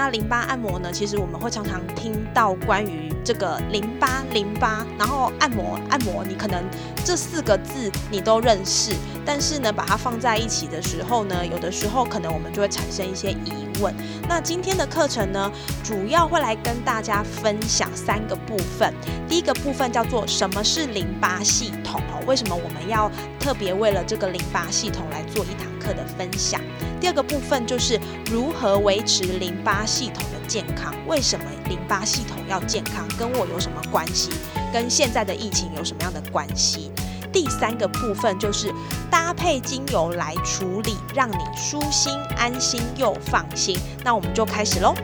那淋巴按摩呢？其实我们会常常听到关于这个淋巴、淋巴，然后按摩、按摩，你可能这四个字你都认识，但是呢，把它放在一起的时候呢，有的时候可能我们就会产生一些疑问。那今天的课程呢，主要会来跟大家分享三个部分。第一个部分叫做什么是淋巴系统哦？为什么我们要特别为了这个淋巴系统来做一堂课的分享？第二个部分就是如何维持淋巴系统的健康？为什么淋巴系统要健康？跟我有什么关系？跟现在的疫情有什么样的关系？第三个部分就是搭配精油来处理，让你舒心、安心又放心。那我们就开始喽。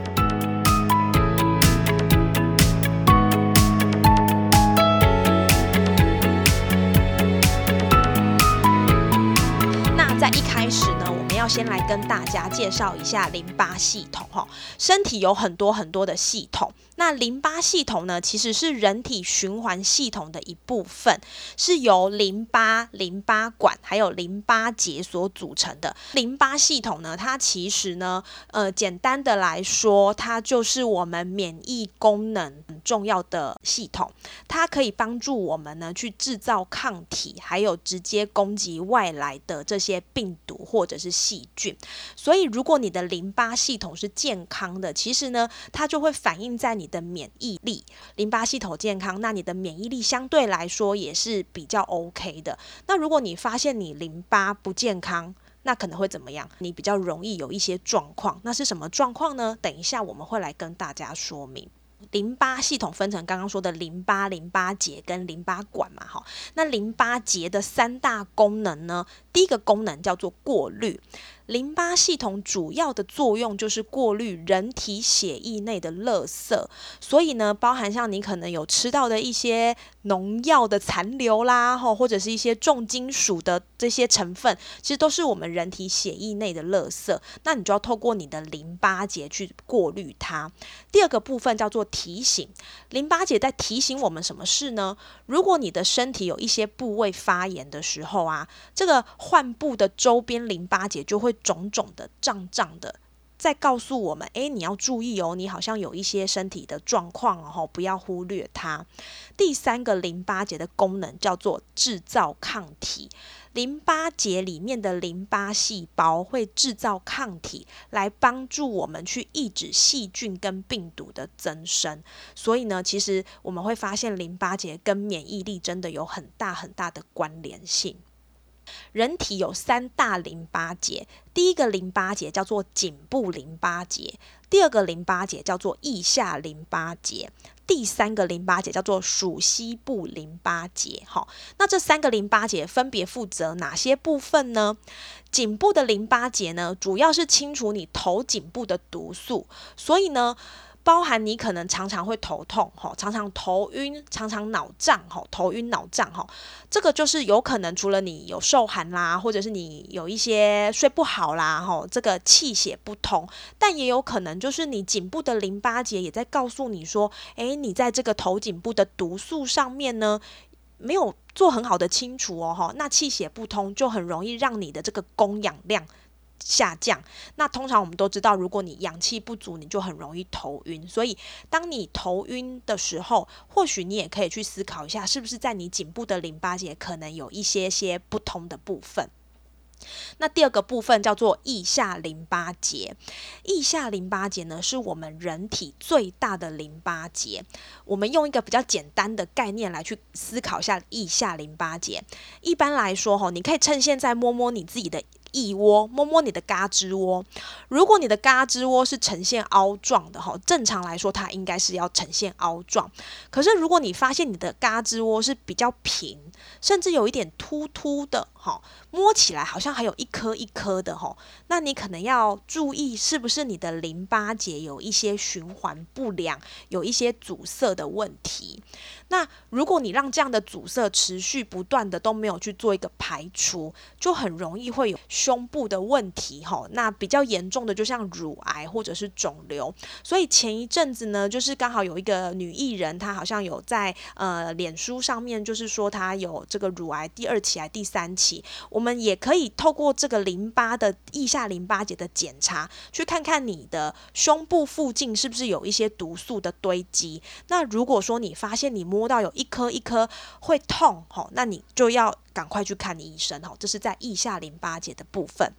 那在一开始呢？要先来跟大家介绍一下淋巴系统哈，身体有很多很多的系统，那淋巴系统呢，其实是人体循环系统的一部分，是由淋巴、淋巴管还有淋巴结所组成的。淋巴系统呢，它其实呢，呃，简单的来说，它就是我们免疫功能很重要的系统，它可以帮助我们呢去制造抗体，还有直接攻击外来的这些病毒或者是。细菌，所以如果你的淋巴系统是健康的，其实呢，它就会反映在你的免疫力。淋巴系统健康，那你的免疫力相对来说也是比较 OK 的。那如果你发现你淋巴不健康，那可能会怎么样？你比较容易有一些状况。那是什么状况呢？等一下我们会来跟大家说明。淋巴系统分成刚刚说的淋巴、淋巴结跟淋巴管嘛，哈。那淋巴结的三大功能呢？第一个功能叫做过滤。淋巴系统主要的作用就是过滤人体血液内的垃圾，所以呢，包含像你可能有吃到的一些农药的残留啦，吼，或者是一些重金属的这些成分，其实都是我们人体血液内的垃圾。那你就要透过你的淋巴结去过滤它。第二个部分叫做提醒，淋巴结在提醒我们什么事呢？如果你的身体有一些部位发炎的时候啊，这个患部的周边淋巴结就会。肿肿的胀胀的，在告诉我们：哎，你要注意哦，你好像有一些身体的状况哦，不要忽略它。第三个淋巴结的功能叫做制造抗体，淋巴结里面的淋巴细胞会制造抗体，来帮助我们去抑制细菌跟病毒的增生。所以呢，其实我们会发现淋巴结跟免疫力真的有很大很大的关联性。人体有三大淋巴结，第一个淋巴结叫做颈部淋巴结，第二个淋巴结叫做腋下淋巴结，第三个淋巴结叫做属膝部淋巴结。好，那这三个淋巴结分别负责哪些部分呢？颈部的淋巴结呢，主要是清除你头颈部的毒素，所以呢。包含你可能常常会头痛，吼，常常头晕，常常脑胀，吼，头晕脑胀，吼，这个就是有可能除了你有受寒啦，或者是你有一些睡不好啦，吼，这个气血不通，但也有可能就是你颈部的淋巴结也在告诉你说，诶，你在这个头颈部的毒素上面呢，没有做很好的清除哦，哈，那气血不通就很容易让你的这个供氧量。下降，那通常我们都知道，如果你氧气不足，你就很容易头晕。所以，当你头晕的时候，或许你也可以去思考一下，是不是在你颈部的淋巴结可能有一些些不同的部分。那第二个部分叫做腋下淋巴结，腋下淋巴结呢，是我们人体最大的淋巴结。我们用一个比较简单的概念来去思考一下腋下淋巴结。一般来说，哈，你可以趁现在摸摸你自己的。腋窝摸摸你的嘎吱窝，如果你的嘎吱窝是呈现凹状的哈，正常来说它应该是要呈现凹状。可是如果你发现你的嘎吱窝是比较平，甚至有一点突突的。哈，摸起来好像还有一颗一颗的哈，那你可能要注意是不是你的淋巴结有一些循环不良，有一些阻塞的问题。那如果你让这样的阻塞持续不断的都没有去做一个排除，就很容易会有胸部的问题哈。那比较严重的就像乳癌或者是肿瘤。所以前一阵子呢，就是刚好有一个女艺人，她好像有在呃脸书上面，就是说她有这个乳癌第二期还第三期。我们也可以透过这个淋巴的腋下淋巴结的检查，去看看你的胸部附近是不是有一些毒素的堆积。那如果说你发现你摸到有一颗一颗会痛，吼，那你就要赶快去看医生，吼，这是在腋下淋巴结的部分。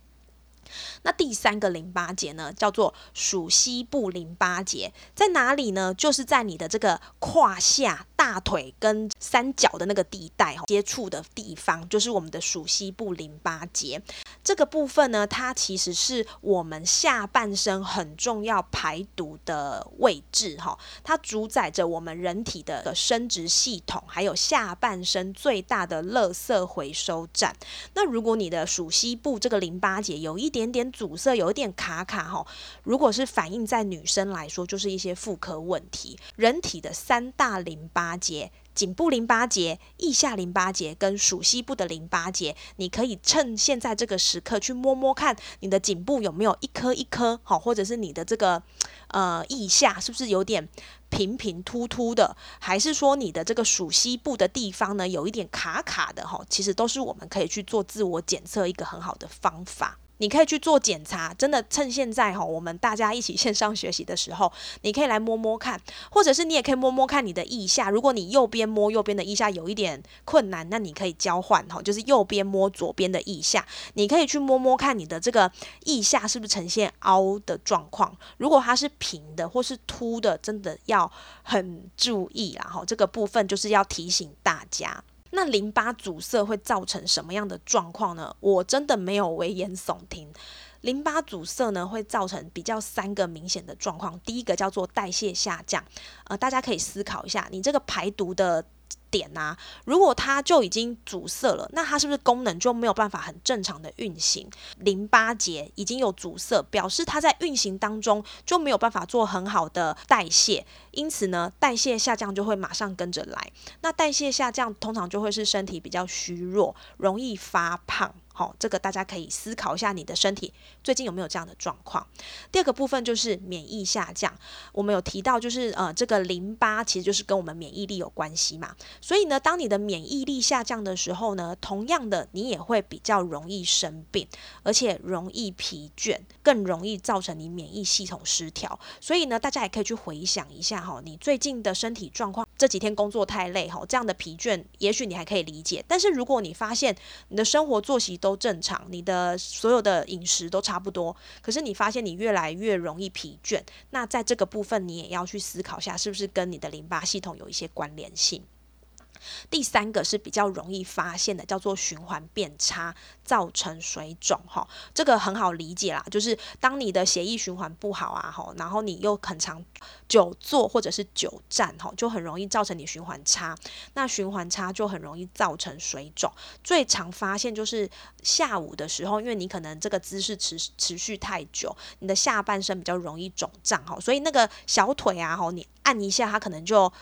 那第三个淋巴结呢，叫做属膝部淋巴结，在哪里呢？就是在你的这个胯下、大腿跟三角的那个地带接触的地方，就是我们的属膝部淋巴结。这个部分呢，它其实是我们下半身很重要排毒的位置，哈，它主宰着我们人体的生殖系统，还有下半身最大的垃圾回收站。那如果你的属膝部这个淋巴结有一点，点点阻塞，有一点卡卡哈。如果是反映在女生来说，就是一些妇科问题。人体的三大淋巴结：颈部淋巴结、腋下淋巴结跟属膝部的淋巴结。你可以趁现在这个时刻去摸摸看，你的颈部有没有一颗一颗好，或者是你的这个呃腋下是不是有点平平凸凸的，还是说你的这个属膝部的地方呢有一点卡卡的哈？其实都是我们可以去做自我检测一个很好的方法。你可以去做检查，真的趁现在哈，我们大家一起线上学习的时候，你可以来摸摸看，或者是你也可以摸摸看你的腋下。如果你右边摸右边的腋下有一点困难，那你可以交换哈，就是右边摸左边的腋下。你可以去摸摸看你的这个腋下是不是呈现凹的状况。如果它是平的或是凸的，真的要很注意啦哈。这个部分就是要提醒大家。那淋巴阻塞会造成什么样的状况呢？我真的没有危言耸听。淋巴阻塞呢，会造成比较三个明显的状况。第一个叫做代谢下降，呃，大家可以思考一下，你这个排毒的。点啊，如果它就已经阻塞了，那它是不是功能就没有办法很正常的运行？淋巴结已经有阻塞，表示它在运行当中就没有办法做很好的代谢，因此呢，代谢下降就会马上跟着来。那代谢下降通常就会是身体比较虚弱，容易发胖。好，这个大家可以思考一下，你的身体最近有没有这样的状况？第二个部分就是免疫下降。我们有提到，就是呃，这个淋巴其实就是跟我们免疫力有关系嘛。所以呢，当你的免疫力下降的时候呢，同样的，你也会比较容易生病，而且容易疲倦，更容易造成你免疫系统失调。所以呢，大家也可以去回想一下哈，你最近的身体状况，这几天工作太累哈，这样的疲倦，也许你还可以理解。但是如果你发现你的生活作息都都正常，你的所有的饮食都差不多，可是你发现你越来越容易疲倦，那在这个部分你也要去思考下，是不是跟你的淋巴系统有一些关联性。第三个是比较容易发现的，叫做循环变差，造成水肿哈。这个很好理解啦，就是当你的血液循环不好啊哈，然后你又很常久坐或者是久站哈，就很容易造成你循环差。那循环差就很容易造成水肿。最常发现就是下午的时候，因为你可能这个姿势持持续太久，你的下半身比较容易肿胀哈，所以那个小腿啊哈，你按一下它可能就。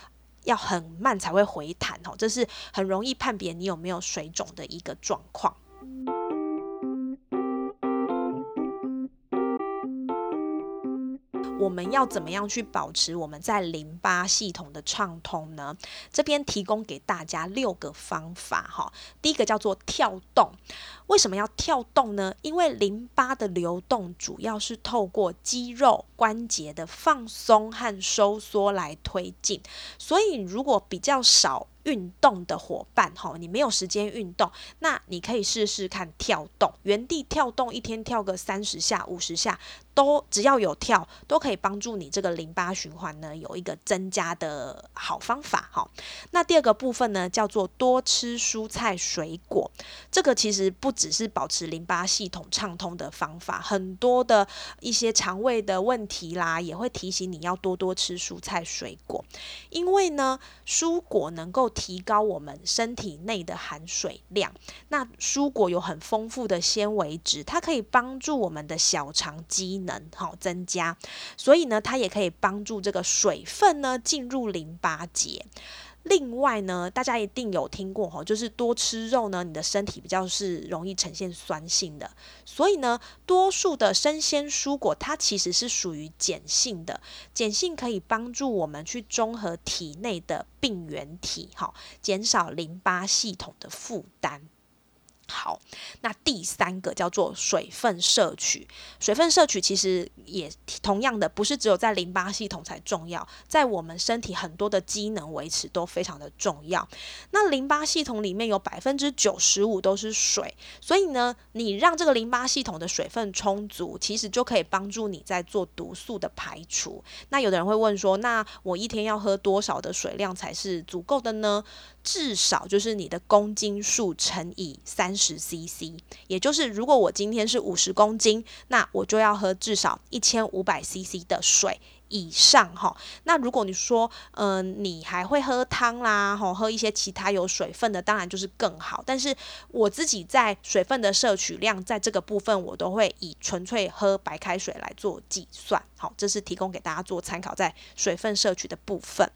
要很慢才会回弹哦，这是很容易判别你有没有水肿的一个状况。我们要怎么样去保持我们在淋巴系统的畅通呢？这边提供给大家六个方法哈。第一个叫做跳动。为什么要跳动呢？因为淋巴的流动主要是透过肌肉关节的放松和收缩来推进，所以如果比较少。运动的伙伴，哈，你没有时间运动，那你可以试试看跳动，原地跳动，一天跳个三十下、五十下，都只要有跳，都可以帮助你这个淋巴循环呢有一个增加的好方法，哈。那第二个部分呢，叫做多吃蔬菜水果，这个其实不只是保持淋巴系统畅通的方法，很多的一些肠胃的问题啦，也会提醒你要多多吃蔬菜水果，因为呢，蔬果能够提高我们身体内的含水量。那蔬果有很丰富的纤维质，它可以帮助我们的小肠机能好增加，所以呢，它也可以帮助这个水分呢进入淋巴结。另外呢，大家一定有听过哈，就是多吃肉呢，你的身体比较是容易呈现酸性的。所以呢，多数的生鲜蔬果它其实是属于碱性的，碱性可以帮助我们去中和体内的病原体，哈，减少淋巴系统的负担。好，那第三个叫做水分摄取。水分摄取其实也同样的，不是只有在淋巴系统才重要，在我们身体很多的机能维持都非常的重要。那淋巴系统里面有百分之九十五都是水，所以呢，你让这个淋巴系统的水分充足，其实就可以帮助你在做毒素的排除。那有的人会问说，那我一天要喝多少的水量才是足够的呢？至少就是你的公斤数乘以三十 CC，也就是如果我今天是五十公斤，那我就要喝至少一千五百 CC 的水。以上哈，那如果你说，嗯，你还会喝汤啦，吼，喝一些其他有水分的，当然就是更好。但是我自己在水分的摄取量，在这个部分，我都会以纯粹喝白开水来做计算。好，这是提供给大家做参考，在水分摄取的部分。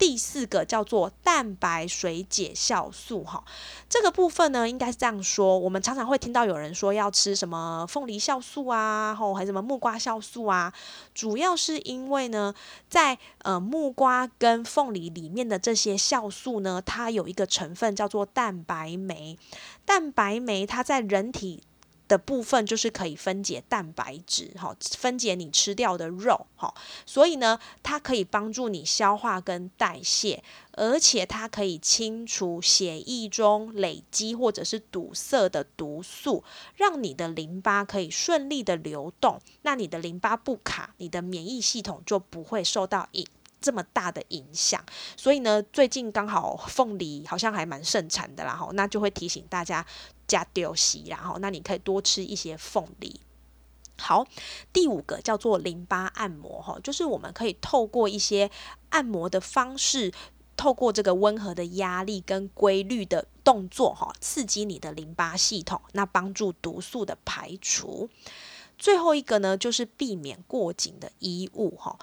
第四个叫做蛋白水解酵素，哈，这个部分呢，应该是这样说。我们常常会听到有人说要吃什么凤梨酵素啊，吼，还什么木瓜酵素啊，主要是因因为呢，在呃木瓜跟凤梨里面的这些酵素呢，它有一个成分叫做蛋白酶。蛋白酶它在人体的部分就是可以分解蛋白质，哈，分解你吃掉的肉，哈，所以呢，它可以帮助你消化跟代谢。而且它可以清除血液中累积或者是堵塞的毒素，让你的淋巴可以顺利的流动。那你的淋巴不卡，你的免疫系统就不会受到影这么大的影响。所以呢，最近刚好凤梨好像还蛮盛产的啦，哈，那就会提醒大家加丢西，然后那你可以多吃一些凤梨。好，第五个叫做淋巴按摩，哈，就是我们可以透过一些按摩的方式。透过这个温和的压力跟规律的动作，哈，刺激你的淋巴系统，那帮助毒素的排除。最后一个呢，就是避免过紧的衣物，哈，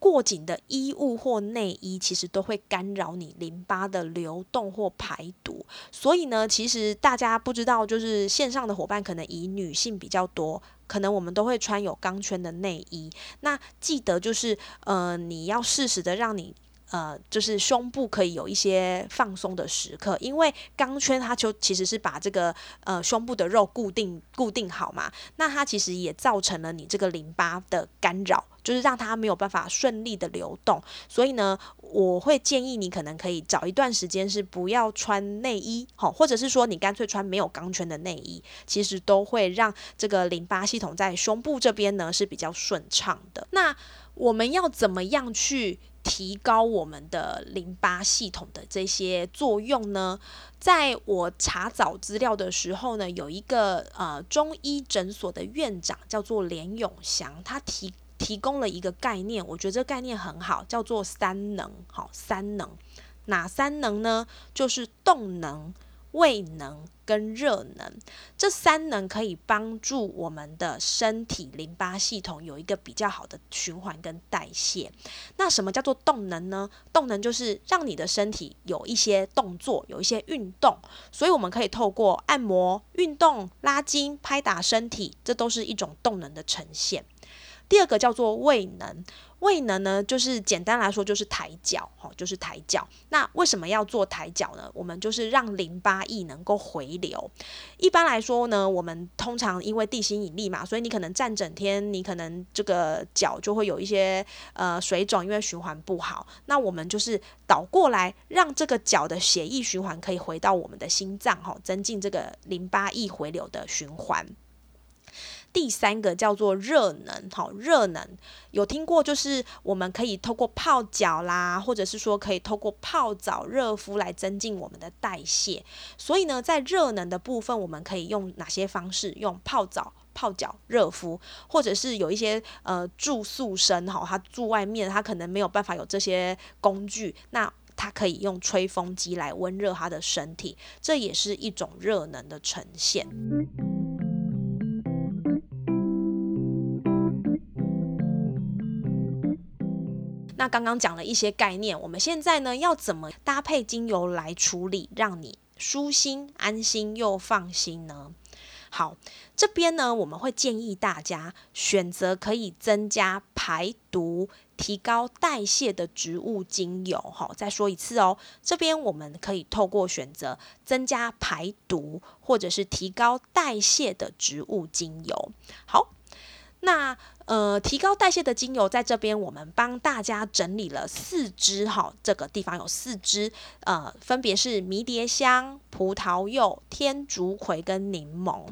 过紧的衣物或内衣其实都会干扰你淋巴的流动或排毒。所以呢，其实大家不知道，就是线上的伙伴可能以女性比较多，可能我们都会穿有钢圈的内衣。那记得就是，呃，你要适时的让你。呃，就是胸部可以有一些放松的时刻，因为钢圈它就其实是把这个呃胸部的肉固定固定好嘛，那它其实也造成了你这个淋巴的干扰，就是让它没有办法顺利的流动。所以呢，我会建议你可能可以找一段时间是不要穿内衣，好，或者是说你干脆穿没有钢圈的内衣，其实都会让这个淋巴系统在胸部这边呢是比较顺畅的。那我们要怎么样去？提高我们的淋巴系统的这些作用呢？在我查找资料的时候呢，有一个呃中医诊所的院长叫做连永祥，他提提供了一个概念，我觉得这个概念很好，叫做三能。好，三能哪三能呢？就是动能。胃能跟热能这三能可以帮助我们的身体淋巴系统有一个比较好的循环跟代谢。那什么叫做动能呢？动能就是让你的身体有一些动作，有一些运动。所以我们可以透过按摩、运动、拉筋、拍打身体，这都是一种动能的呈现。第二个叫做胃能。胃能呢，就是简单来说就是抬脚，哈，就是抬脚。那为什么要做抬脚呢？我们就是让淋巴液能够回流。一般来说呢，我们通常因为地心引力嘛，所以你可能站整天，你可能这个脚就会有一些呃水肿，因为循环不好。那我们就是倒过来，让这个脚的血液循环可以回到我们的心脏，哈，增进这个淋巴液回流的循环。第三个叫做热能，好，热能有听过，就是我们可以透过泡脚啦，或者是说可以透过泡澡、热敷来增进我们的代谢。所以呢，在热能的部分，我们可以用哪些方式？用泡澡、泡脚、热敷，或者是有一些呃住宿生哈，他住外面，他可能没有办法有这些工具，那。他可以用吹风机来温热他的身体，这也是一种热能的呈现。那刚刚讲了一些概念，我们现在呢要怎么搭配精油来处理，让你舒心、安心又放心呢？好，这边呢我们会建议大家选择可以增加排毒、提高代谢的植物精油。好，再说一次哦，这边我们可以透过选择增加排毒或者是提高代谢的植物精油。好，那。呃，提高代谢的精油在这边，我们帮大家整理了四支哈，这个地方有四支，呃，分别是迷迭香、葡萄柚、天竺葵跟柠檬。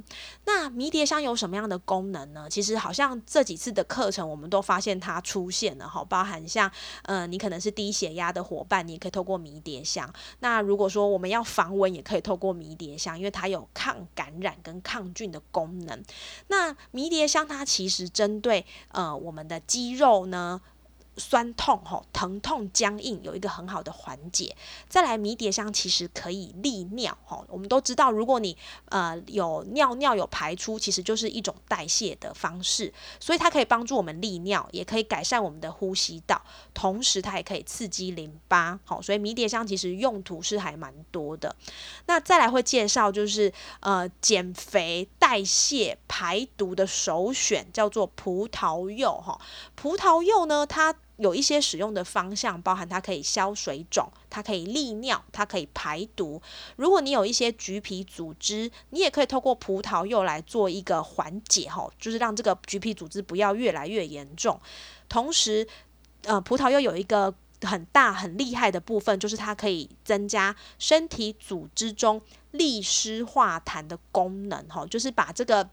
那迷迭香有什么样的功能呢？其实好像这几次的课程，我们都发现它出现了哈，包含像呃，你可能是低血压的伙伴，你也可以透过迷迭香。那如果说我们要防蚊，也可以透过迷迭香，因为它有抗感染跟抗菌的功能。那迷迭香它其实针对呃，我们的肌肉呢？酸痛吼，疼痛僵硬有一个很好的缓解。再来，迷迭香其实可以利尿吼。我们都知道，如果你呃有尿尿有排出，其实就是一种代谢的方式，所以它可以帮助我们利尿，也可以改善我们的呼吸道，同时它也可以刺激淋巴。好，所以迷迭香其实用途是还蛮多的。那再来会介绍就是呃减肥、代谢、排毒的首选叫做葡萄柚哈。葡萄柚呢，它有一些使用的方向，包含它可以消水肿，它可以利尿，它可以排毒。如果你有一些橘皮组织，你也可以透过葡萄柚来做一个缓解，吼，就是让这个橘皮组织不要越来越严重。同时，呃，葡萄柚有一个很大很厉害的部分，就是它可以增加身体组织中利湿化痰的功能，吼，就是把这个。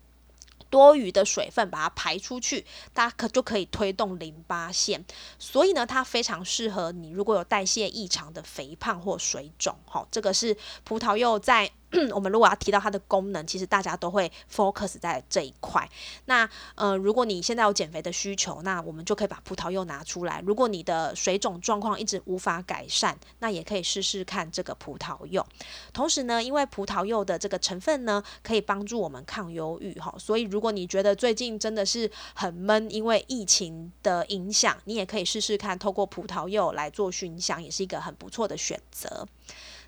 多余的水分把它排出去，它可就可以推动淋巴腺，所以呢，它非常适合你如果有代谢异常的肥胖或水肿。好，这个是葡萄柚在。我们如果要提到它的功能，其实大家都会 focus 在这一块。那呃，如果你现在有减肥的需求，那我们就可以把葡萄柚拿出来。如果你的水肿状况一直无法改善，那也可以试试看这个葡萄柚。同时呢，因为葡萄柚的这个成分呢，可以帮助我们抗忧郁哈。所以如果你觉得最近真的是很闷，因为疫情的影响，你也可以试试看，透过葡萄柚来做熏香，也是一个很不错的选择。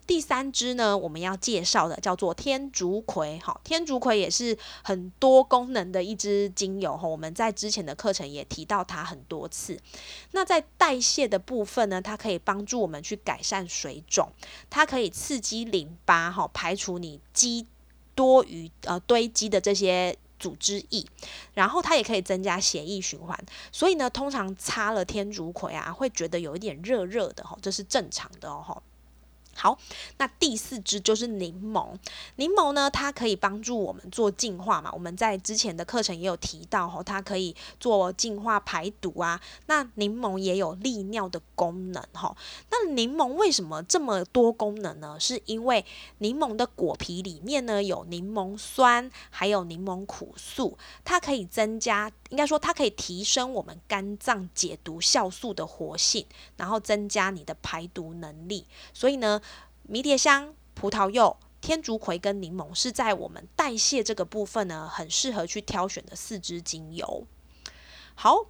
第三支呢，我们要介绍的叫做天竺葵。哈，天竺葵也是很多功能的一支精油哈。我们在之前的课程也提到它很多次。那在代谢的部分呢，它可以帮助我们去改善水肿，它可以刺激淋巴哈，排除你积多余呃堆积的这些组织液，然后它也可以增加血液循环。所以呢，通常擦了天竺葵啊，会觉得有一点热热的哈，这是正常的哦。好，那第四支就是柠檬。柠檬呢，它可以帮助我们做净化嘛。我们在之前的课程也有提到，吼，它可以做净化排毒啊。那柠檬也有利尿的功能，哈。那柠檬为什么这么多功能呢？是因为柠檬的果皮里面呢有柠檬酸，还有柠檬苦素，它可以增加，应该说它可以提升我们肝脏解毒酵素的活性，然后增加你的排毒能力。所以呢。迷迭香、葡萄柚、天竺葵跟柠檬是在我们代谢这个部分呢，很适合去挑选的四支精油。好，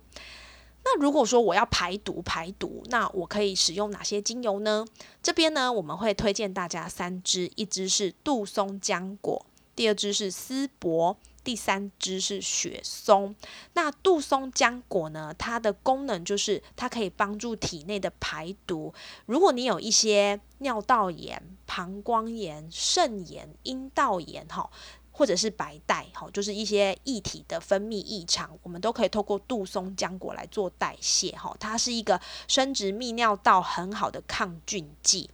那如果说我要排毒排毒，那我可以使用哪些精油呢？这边呢，我们会推荐大家三支，一支是杜松浆果，第二支是丝柏。第三支是雪松，那杜松浆果呢？它的功能就是它可以帮助体内的排毒。如果你有一些尿道炎、膀胱炎、肾炎、阴道炎，哈，或者是白带，哈，就是一些液体的分泌异常，我们都可以透过杜松浆果来做代谢，哈，它是一个生殖泌尿道很好的抗菌剂，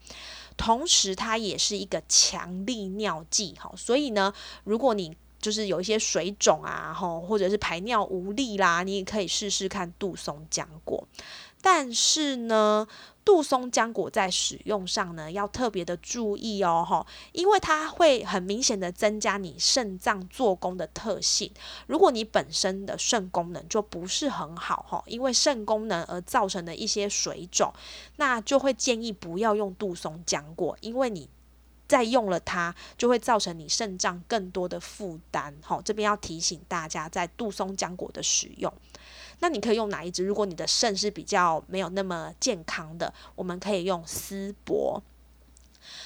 同时它也是一个强力尿剂，哈，所以呢，如果你就是有一些水肿啊，吼，或者是排尿无力啦，你也可以试试看杜松浆果。但是呢。杜松浆果在使用上呢，要特别的注意哦，哈，因为它会很明显的增加你肾脏做工的特性。如果你本身的肾功能就不是很好，哈，因为肾功能而造成的一些水肿，那就会建议不要用杜松浆果，因为你再用了它，就会造成你肾脏更多的负担。好，这边要提醒大家，在杜松浆果的使用。那你可以用哪一支？如果你的肾是比较没有那么健康的，我们可以用丝柏。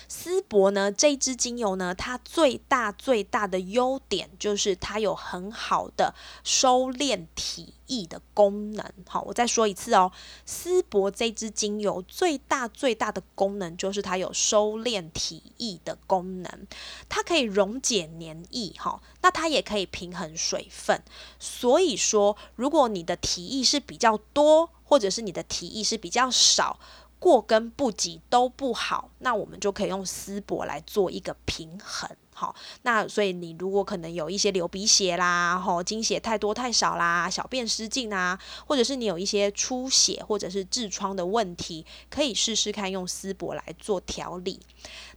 丝柏呢，这支精油呢，它最大最大的优点就是它有很好的收敛体液的功能。好，我再说一次哦，丝柏这支精油最大最大的功能就是它有收敛体液的功能，它可以溶解黏液，哈，那它也可以平衡水分。所以说，如果你的体液是比较多，或者是你的体液是比较少。过跟不及都不好，那我们就可以用丝柏来做一个平衡。好，那所以你如果可能有一些流鼻血啦，吼，经血太多太少啦，小便失禁啊，或者是你有一些出血或者是痔疮的问题，可以试试看用丝柏来做调理。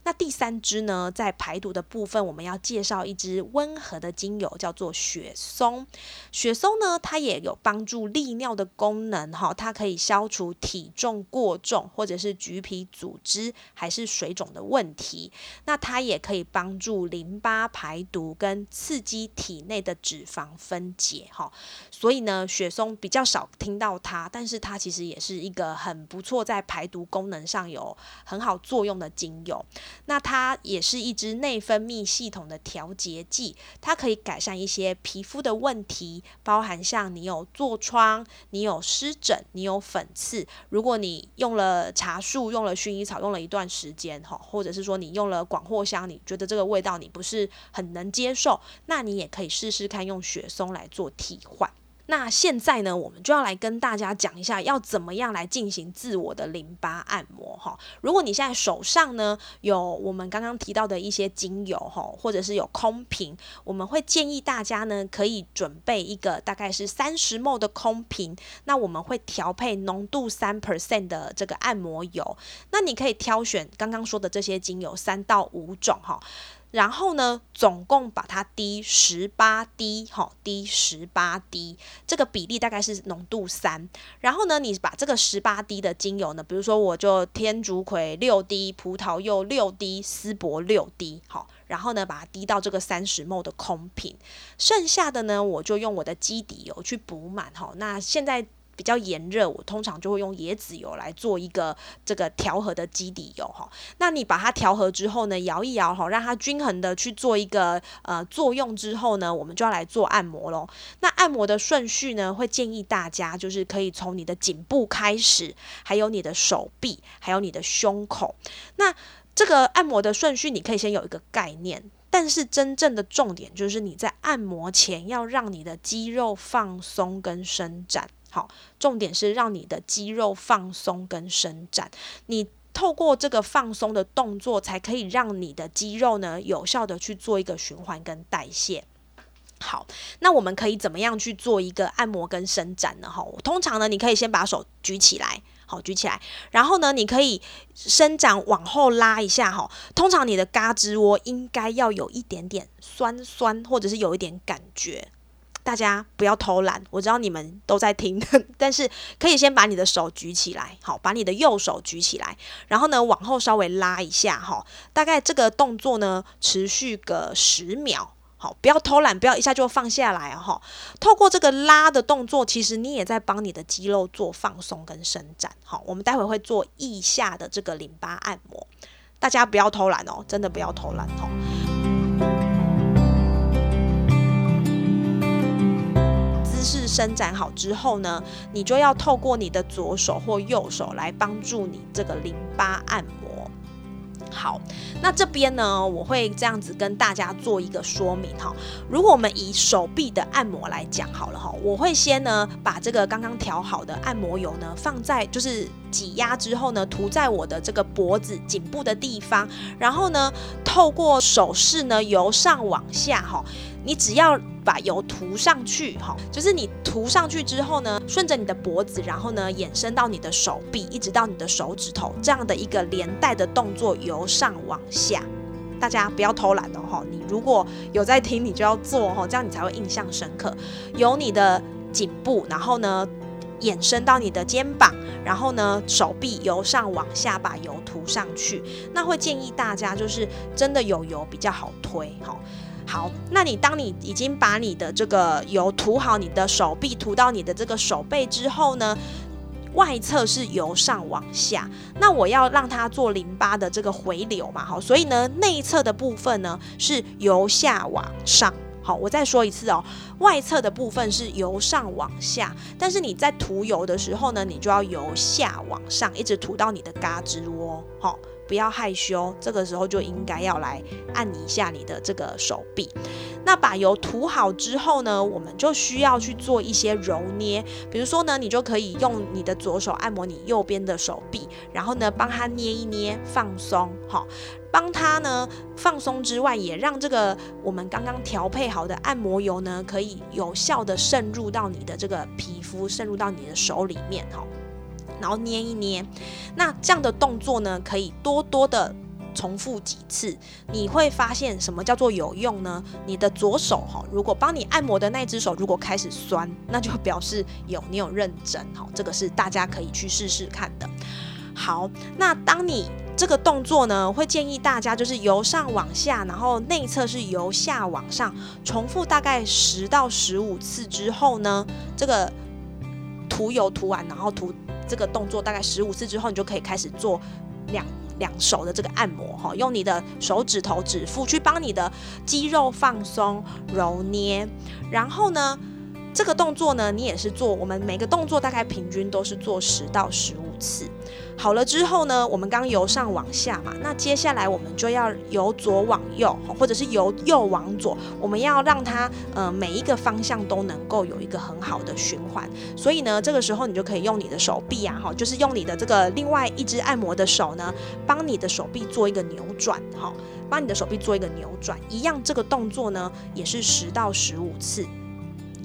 那第三支呢，在排毒的部分，我们要介绍一支温和的精油，叫做雪松。雪松呢，它也有帮助利尿的功能，哈，它可以消除体重过重或者是橘皮组织还是水肿的问题。那它也可以帮助淋巴排毒跟刺激体内的脂肪分解，哈。所以呢，雪松比较少听到它，但是它其实也是一个很不错在排毒功能上有很好作用的精油。那它也是一支内分泌系统的调节剂，它可以改善一些皮肤的问题，包含像你有痤疮、你有湿疹、你有粉刺。如果你用了茶树、用了薰衣草，用了一段时间哈，或者是说你用了广藿香，你觉得这个味道你不是很能接受，那你也可以试试看用雪松来做替换。那现在呢，我们就要来跟大家讲一下，要怎么样来进行自我的淋巴按摩哈。如果你现在手上呢有我们刚刚提到的一些精油哈，或者是有空瓶，我们会建议大家呢可以准备一个大概是三十 ml 的空瓶，那我们会调配浓度三 percent 的这个按摩油，那你可以挑选刚刚说的这些精油三到五种哈。然后呢，总共把它滴十八滴，哈，滴十八滴，这个比例大概是浓度三。然后呢，你把这个十八滴的精油呢，比如说我就天竺葵六滴，葡萄柚六滴，丝柏六滴，好，然后呢，把它滴到这个三十 ml 的空瓶，剩下的呢，我就用我的基底油去补满，哈。那现在。比较炎热，我通常就会用椰子油来做一个这个调和的基底油哈。那你把它调和之后呢，摇一摇哈，让它均衡的去做一个呃作用之后呢，我们就要来做按摩喽。那按摩的顺序呢，会建议大家就是可以从你的颈部开始，还有你的手臂，还有你的胸口。那这个按摩的顺序，你可以先有一个概念，但是真正的重点就是你在按摩前要让你的肌肉放松跟伸展。好，重点是让你的肌肉放松跟伸展。你透过这个放松的动作，才可以让你的肌肉呢有效的去做一个循环跟代谢。好，那我们可以怎么样去做一个按摩跟伸展呢？哈，通常呢，你可以先把手举起来，好，举起来，然后呢，你可以伸展往后拉一下，哈。通常你的嘎肢窝应该要有一点点酸酸，或者是有一点感觉。大家不要偷懒，我知道你们都在听，但是可以先把你的手举起来，好，把你的右手举起来，然后呢往后稍微拉一下，哈，大概这个动作呢持续个十秒，好，不要偷懒，不要一下就放下来，哈，透过这个拉的动作，其实你也在帮你的肌肉做放松跟伸展，好，我们待会会做腋下的这个淋巴按摩，大家不要偷懒哦，真的不要偷懒哦。是伸展好之后呢，你就要透过你的左手或右手来帮助你这个淋巴按摩。好，那这边呢，我会这样子跟大家做一个说明哈。如果我们以手臂的按摩来讲好了哈，我会先呢把这个刚刚调好的按摩油呢放在就是挤压之后呢涂在我的这个脖子颈部的地方，然后呢透过手势呢由上往下哈。你只要把油涂上去，哈，就是你涂上去之后呢，顺着你的脖子，然后呢延伸到你的手臂，一直到你的手指头，这样的一个连带的动作，由上往下。大家不要偷懒哦，哈！你如果有在听，你就要做哈，这样你才会印象深刻。由你的颈部，然后呢延伸到你的肩膀，然后呢手臂由上往下把油涂上去。那会建议大家就是真的有油比较好推，哈。好，那你当你已经把你的这个油涂好，你的手臂涂到你的这个手背之后呢？外侧是由上往下，那我要让它做淋巴的这个回流嘛，好，所以呢，内侧的部分呢是由下往上，好，我再说一次哦，外侧的部分是由上往下，但是你在涂油的时候呢，你就要由下往上，一直涂到你的嘎吱窝，好。不要害羞，这个时候就应该要来按一下你的这个手臂。那把油涂好之后呢，我们就需要去做一些揉捏。比如说呢，你就可以用你的左手按摩你右边的手臂，然后呢，帮他捏一捏，放松，好，帮他呢放松之外，也让这个我们刚刚调配好的按摩油呢，可以有效的渗入到你的这个皮肤，渗入到你的手里面，哈。然后捏一捏，那这样的动作呢，可以多多的重复几次，你会发现什么叫做有用呢？你的左手哈，如果帮你按摩的那只手如果开始酸，那就表示有你有认真哈，这个是大家可以去试试看的。好，那当你这个动作呢，会建议大家就是由上往下，然后内侧是由下往上，重复大概十到十五次之后呢，这个涂油涂完，然后涂。这个动作大概十五次之后，你就可以开始做两两手的这个按摩哈，用你的手指头指腹去帮你的肌肉放松揉捏，然后呢，这个动作呢，你也是做，我们每个动作大概平均都是做十到十五次。好了之后呢，我们刚由上往下嘛，那接下来我们就要由左往右，或者是由右往左，我们要让它呃每一个方向都能够有一个很好的循环。所以呢，这个时候你就可以用你的手臂啊，哈，就是用你的这个另外一只按摩的手呢，帮你的手臂做一个扭转，哈，帮你的手臂做一个扭转，一样这个动作呢也是十到十五次。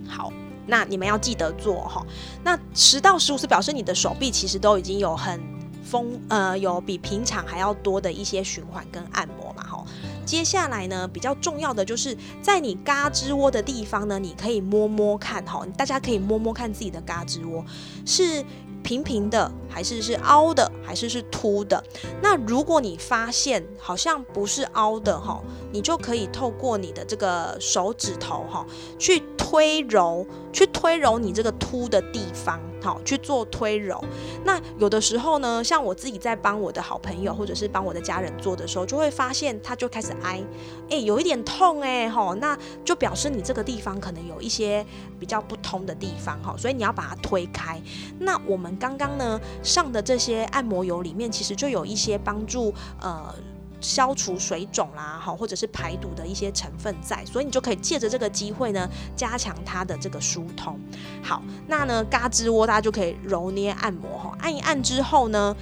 好，那你们要记得做哈。那十到十五次表示你的手臂其实都已经有很丰呃有比平常还要多的一些循环跟按摩嘛哈，接下来呢比较重要的就是在你嘎吱窝的地方呢，你可以摸摸看哈，大家可以摸摸看自己的嘎吱窝是平平的还是是凹的还是是凸的。那如果你发现好像不是凹的哈，你就可以透过你的这个手指头哈去推揉，去推揉你这个凸的地方。好去做推揉，那有的时候呢，像我自己在帮我的好朋友或者是帮我的家人做的时候，就会发现他就开始挨，哎，有一点痛哎，哈，那就表示你这个地方可能有一些比较不通的地方哈，所以你要把它推开。那我们刚刚呢上的这些按摩油里面，其实就有一些帮助呃。消除水肿啦，哈，或者是排毒的一些成分在，所以你就可以借着这个机会呢，加强它的这个疏通。好，那呢，嘎吱窝大家就可以揉捏按摩哈，按一按之后呢，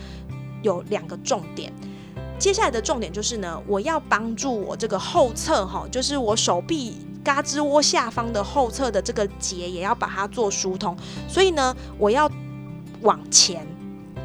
有两个重点。接下来的重点就是呢，我要帮助我这个后侧哈，就是我手臂嘎吱窝下方的后侧的这个结，也要把它做疏通。所以呢，我要往前，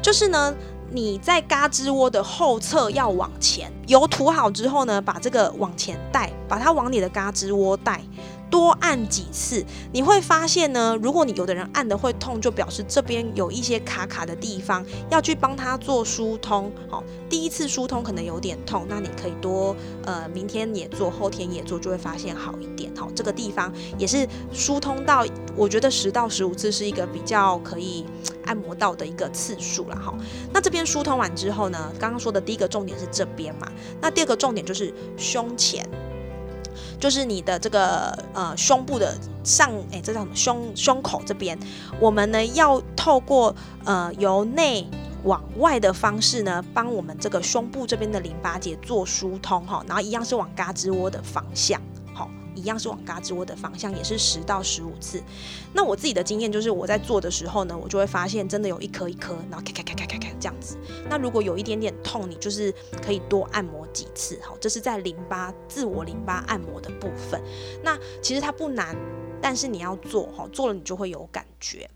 就是呢。你在嘎吱窝的后侧要往前，油涂好之后呢，把这个往前带，把它往你的嘎吱窝带。多按几次，你会发现呢。如果你有的人按的会痛，就表示这边有一些卡卡的地方，要去帮他做疏通。好，第一次疏通可能有点痛，那你可以多呃，明天也做，后天也做，就会发现好一点。好，这个地方也是疏通到，我觉得十到十五次是一个比较可以按摩到的一个次数了。哈，那这边疏通完之后呢，刚刚说的第一个重点是这边嘛，那第二个重点就是胸前。就是你的这个呃胸部的上，哎，这叫什么？胸胸口这边，我们呢要透过呃由内往外的方式呢，帮我们这个胸部这边的淋巴结做疏通哈，然后一样是往胳肢窝的方向，一样是往嘎吱窝的方向，也是十到十五次。那我自己的经验就是，我在做的时候呢，我就会发现真的有一颗一颗，然后咔咔咔咔咔咔这样子。那如果有一点点痛，你就是可以多按摩几次，好，这是在淋巴自我淋巴按摩的部分。那其实它不难，但是你要做，哈，做了你就会有感觉。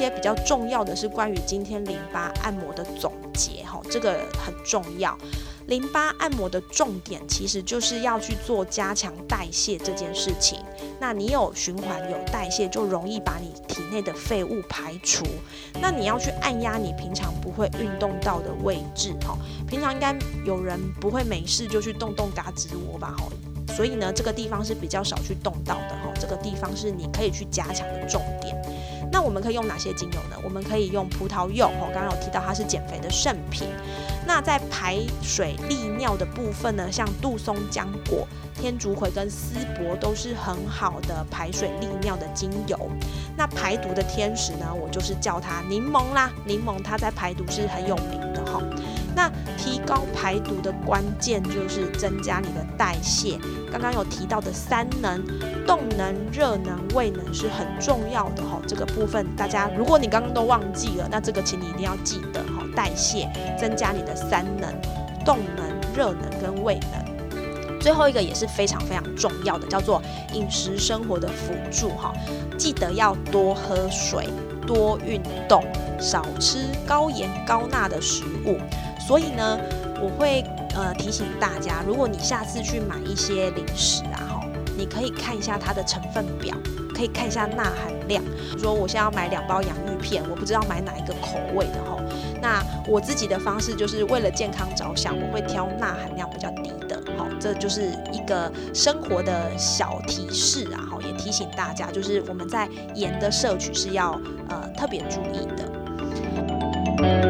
些比较重要的是关于今天淋巴按摩的总结，哈，这个很重要。淋巴按摩的重点其实就是要去做加强代谢这件事情。那你有循环有代谢，就容易把你体内的废物排除。那你要去按压你平常不会运动到的位置，哈，平常应该有人不会没事就去动动嘎吱窝吧，哈。所以呢，这个地方是比较少去动到的，哈，这个地方是你可以去加强的重点。那我们可以用哪些精油呢？我们可以用葡萄柚，哦，刚刚有提到它是减肥的圣品。那在排水利尿的部分呢，像杜松浆果、天竺葵跟丝柏都是很好的排水利尿的精油。那排毒的天使呢，我就是叫它柠檬啦，柠檬它在排毒是很有名的哈。那提高排毒的关键就是增加你的代谢。刚刚有提到的三能，动能、热能、胃能是很重要的哈。这个部分大家，如果你刚刚都忘记了，那这个请你一定要记得哈。代谢，增加你的三能，动能、热能跟胃能。最后一个也是非常非常重要的，叫做饮食生活的辅助哈。记得要多喝水，多运动，少吃高盐高钠的食物。所以呢，我会呃提醒大家，如果你下次去买一些零食啊，哈，你可以看一下它的成分表，可以看一下钠含量。说我现在要买两包洋芋片，我不知道买哪一个口味的哈。那我自己的方式就是为了健康着想，我会挑钠含量比较低的，好，这就是一个生活的小提示啊，好，也提醒大家，就是我们在盐的摄取是要呃特别注意的。